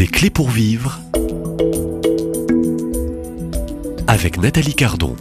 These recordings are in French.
Des clés pour vivre avec Nathalie Cardon.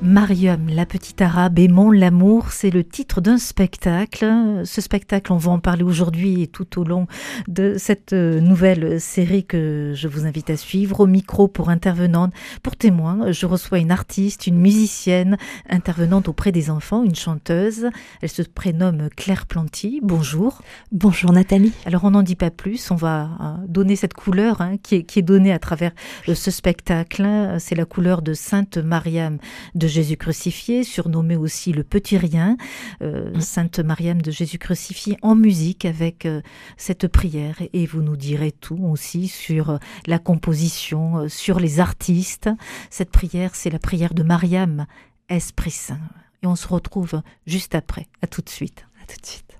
Mariam, la petite arabe aimant l'amour, c'est le titre d'un spectacle. Ce spectacle, on va en parler aujourd'hui et tout au long de cette euh, nouvelle série que je vous invite à suivre. Au micro pour intervenante, pour témoin, je reçois une artiste, une musicienne intervenante auprès des enfants, une chanteuse. Elle se prénomme Claire Planty. Bonjour. Bonjour Nathalie. Alors on n'en dit pas plus, on va euh, donner cette couleur hein, qui, est, qui est donnée à travers euh, ce spectacle. C'est la couleur de Sainte Mariam de Jésus crucifié, surnommé aussi le Petit Rien, euh, mm. Sainte Mariam de Jésus crucifié, en musique avec euh, cette prière. Et vous nous direz tout aussi sur euh, la composition, sur les artistes. Cette prière, c'est la prière de Mariam, Esprit Saint. Et on se retrouve juste après. À tout de suite. À tout de suite.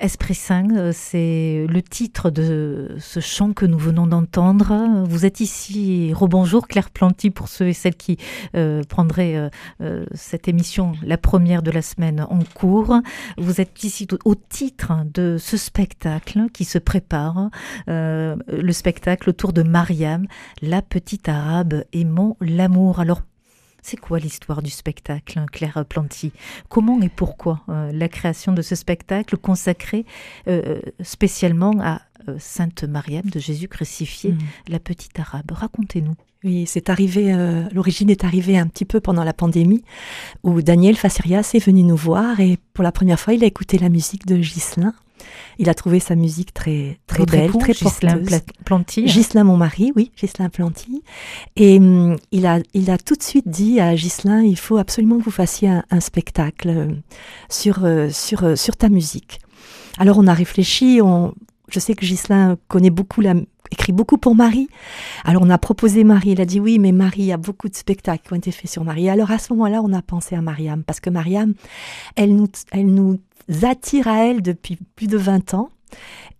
Esprit Saint, euh, c'est le titre de ce chant que nous venons d'entendre. Vous êtes ici, rebonjour Claire Planty pour ceux et celles qui euh, prendraient euh, cette émission, la première de la semaine en cours. Vous êtes ici au titre de ce spectacle qui se prépare, le spectacle autour de Mariam, la petite arabe aimant l'amour. Alors c'est quoi l'histoire du spectacle, hein, Claire Planty? Comment et pourquoi euh, la création de ce spectacle consacré euh, euh, spécialement à Sainte Mariam de Jésus crucifié, mm. la petite arabe Racontez-nous. Oui, c'est arrivé, l'origine est arrivée un petit peu pendant la pandémie, où Daniel Facerias est venu nous voir et pour la première fois, il a écouté la musique de Ghislain. Il a trouvé sa musique très très belle, très Gislain Planty. Gislain, mon mari, oui, Gislain Planty. Et hum, il a il a tout de suite dit à Gislain, il faut absolument que vous fassiez un, spectacle euh, sur euh, sur euh, sur ta musique. Alors on a réfléchi, on, je sais que Gislain connaît beaucoup la, écrit beaucoup pour Marie. Alors on a proposé Marie, il a dit oui, mais Marie, a beaucoup de spectacles qui ont été faits sur Marie. Alors à ce moment-là, on a pensé à Mariam, parce que Mariam, elle nous, elle nous attire à elle depuis plus de 20 ans.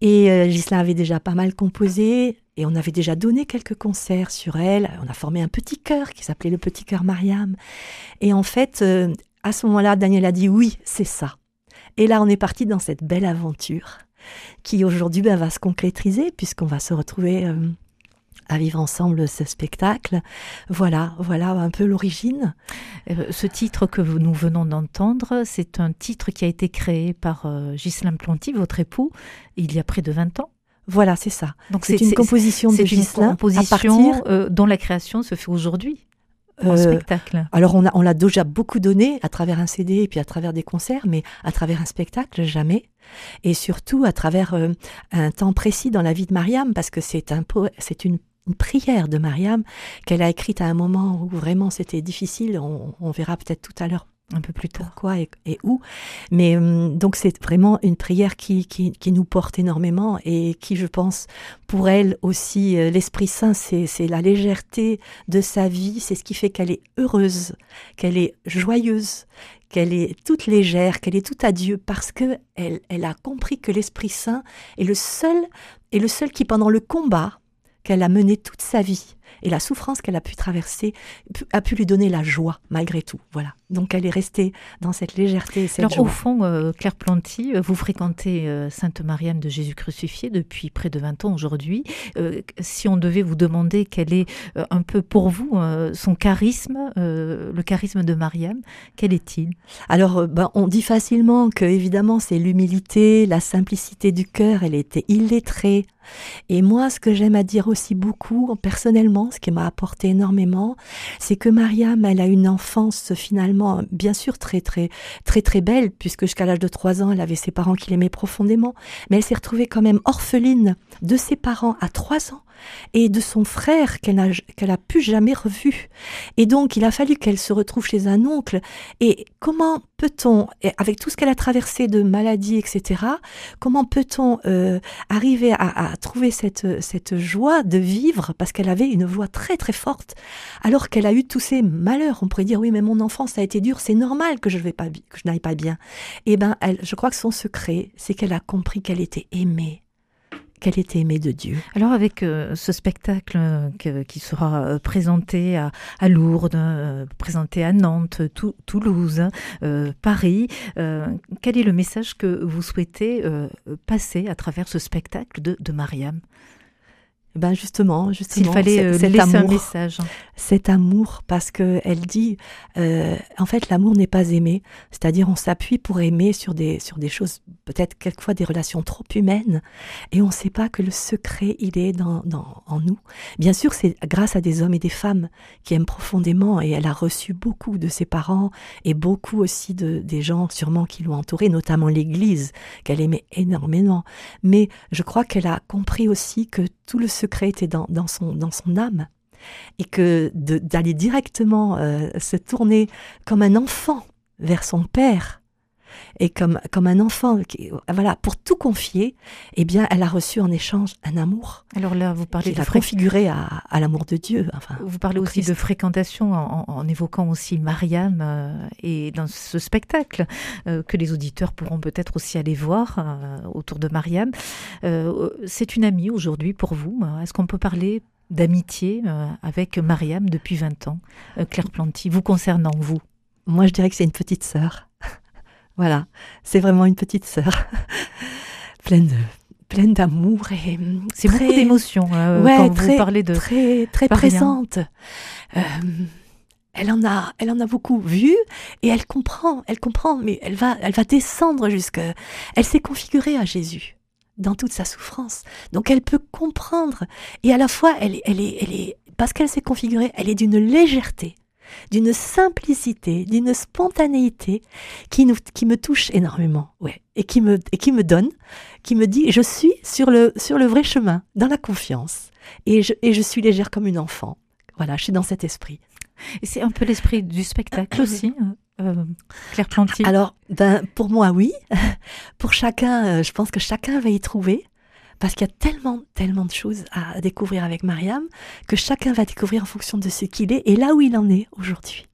Et euh, Ghislain avait déjà pas mal composé et on avait déjà donné quelques concerts sur elle. On a formé un petit chœur qui s'appelait le Petit Chœur Mariam. Et en fait, euh, à ce moment-là, Daniel a dit oui, c'est ça. Et là, on est parti dans cette belle aventure qui aujourd'hui ben, va se concrétiser puisqu'on va se retrouver euh, à vivre ensemble ce spectacle. Voilà, voilà un peu l'origine. Euh, ce titre que nous venons d'entendre, c'est un titre qui a été créé par euh, Ghislain Planty, votre époux, il y a près de 20 ans. Voilà, c'est ça. Donc c'est une composition de Ghislain. composition euh, dont la création se fait aujourd'hui. En spectacle. Alors on, a, on l'a déjà beaucoup donné à travers un CD et puis à travers des concerts, mais à travers un spectacle, jamais. Et surtout à travers un temps précis dans la vie de Mariam, parce que c'est un c'est une une prière de Mariam qu'elle a écrite à un moment où vraiment c'était difficile. On, verra peut-être tout à l'heure un peu plus tard. Pourquoi et, où? Mais hum, donc c'est vraiment une prière qui, qui, nous porte énormément et qui, je pense, pour elle aussi, euh, l'Esprit Saint, c'est la légèreté de sa vie, c'est ce qui fait qu'elle est heureuse, qu'elle est joyeuse, qu'elle est toute légère, qu'elle est toute à Dieu, parce que elle, elle a compris que l'Esprit Saint est le seul, est le seul qui, pendant le combat, qu'elle a mené toute sa vie et la souffrance qu'elle a pu traverser a pu lui donner la joie malgré tout. Voilà. Donc elle est restée dans cette légèreté et cette Alors, Au fond, euh, Claire Planty, euh, vous fréquentez euh, Sainte Marianne de Jésus crucifié depuis près de 20 ans aujourd'hui. si on devait vous demander quel est un peu pour vous son charisme, le charisme de Mariam, quel est-il? Alors, ben, on dit facilement que évidemment c'est l'humilité, la simplicité du cœur. Elle était illettrée. Et moi, ce que j'aime à dire aussi beaucoup personnellement, ce qui m'a apporté énormément, c'est que Mariam, elle a une enfance finalement, bien sûr, très, très, très, très belle, puisque jusqu'à l'âge de trois ans, elle avait ses parents qui l'aimaient profondément, mais elle s'est retrouvée quand même orpheline de ses parents à trois ans et de son frère qu'elle n'a qu'elle plus jamais revu. Et donc, il a fallu qu'elle se retrouve chez un oncle. Et comment peut-on, avec tout ce qu'elle a traversé de maladies, etc., comment peut-on euh, arriver à, trouver cette, cette joie de vivre? Parce qu'elle avait une voix très très forte, alors qu'elle a eu tous ces malheurs. On pourrait dire oui, mais mon enfance a été dure, c'est normal que je vais pas que je n'aille pas bien. Eh ben, elle, je crois que son secret, c'est qu'elle a compris qu'elle était aimée qu'elle était aimée de Dieu. Alors avec euh, ce spectacle euh, qui sera euh, présenté à, Lourdes, présenté à Nantes, Toulouse, Paris, quel est le message que vous souhaitez passer à travers ce spectacle de, de Mariam? Ben justement, justement, s'il fallait euh, laisser amour, un message. Cet amour, parce que elle dit, euh, en fait, l'amour n'est pas aimé. C'est-à-dire, on s'appuie pour aimer sur des sur des choses, peut-être quelquefois des relations trop humaines, et on ne sait pas que le secret il est dans, dans en nous. Bien sûr, c'est grâce à des hommes et des femmes qui aiment profondément, et elle a reçu beaucoup de ses parents et beaucoup aussi de des gens sûrement qui l'ont entourée, notamment l'Église qu'elle aimait énormément. Mais je crois qu'elle a compris aussi que tout le secret était dans, son, âme et que d'aller directement euh, se tourner comme un enfant vers son père et comme, comme un enfant, qui, voilà, pour tout confier, eh bien, elle a reçu en échange un amour. Alors là, vous parlez de à, à l'amour de Dieu. Enfin, vous parlez aussi de fréquentation en, évoquant aussi Mariam euh, et dans ce spectacle euh, que les auditeurs pourront peut-être aussi aller voir euh, autour de Mariam. C'est une amie aujourd'hui pour vous. Est-ce qu'on peut parler d'amitié avec Mariam depuis 20 ans, Claire Planty, vous concernant, vous? Moi, je dirais que c'est une petite sœur. Voilà, c'est vraiment une petite sœur, pleine de pleine d'amour et c'est beaucoup d'émotions euh, quand vous parlez de très très présente. Euh, elle en a, elle en a beaucoup vu et elle comprend, elle comprend, mais elle va, elle va descendre jusque. Elle s'est configurée à Jésus dans toute sa souffrance, donc elle peut comprendre et à la fois elle, elle est, elle est, parce qu'elle s'est configurée, elle est d'une légèreté d'une simplicité, d'une spontanéité qui, nous, qui me touche énormément, ouais, et qui me, et qui me donne, qui me dit, je suis sur le, sur le vrai chemin, dans la confiance, et je, et je suis légère comme une enfant. Voilà, je suis dans cet esprit. Et c'est un peu l'esprit du spectacle aussi, hein, euh, Claire Planty. Alors, ben, pour moi, oui. pour chacun, euh, je pense que chacun va y trouver parce qu'il y a tellement, tellement de choses à découvrir avec Mariam que chacun va découvrir en fonction de ce qu'il est et là où il en est aujourd'hui.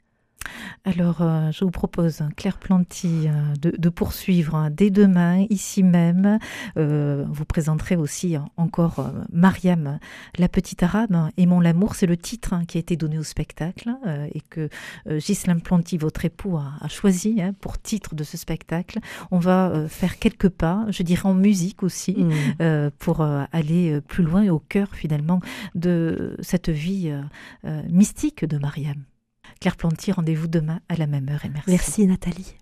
Alors, euh, je vous propose, Claire Planty, euh, de, poursuivre hein, dès demain, ici même. Euh, vous présenterez aussi encore Mariam, la petite arabe, Aimons l'amour. C'est le titre hein, qui a été donné au spectacle et que Ghislain Planty, votre époux, a, choisi hein, pour titre de ce spectacle. On va faire quelques pas, je dirais en musique aussi, mmh. pour aller plus loin et au cœur finalement de cette vie mystique de Mariam. Claire Planty, rendez-vous demain à la même heure et merci. Merci Nathalie.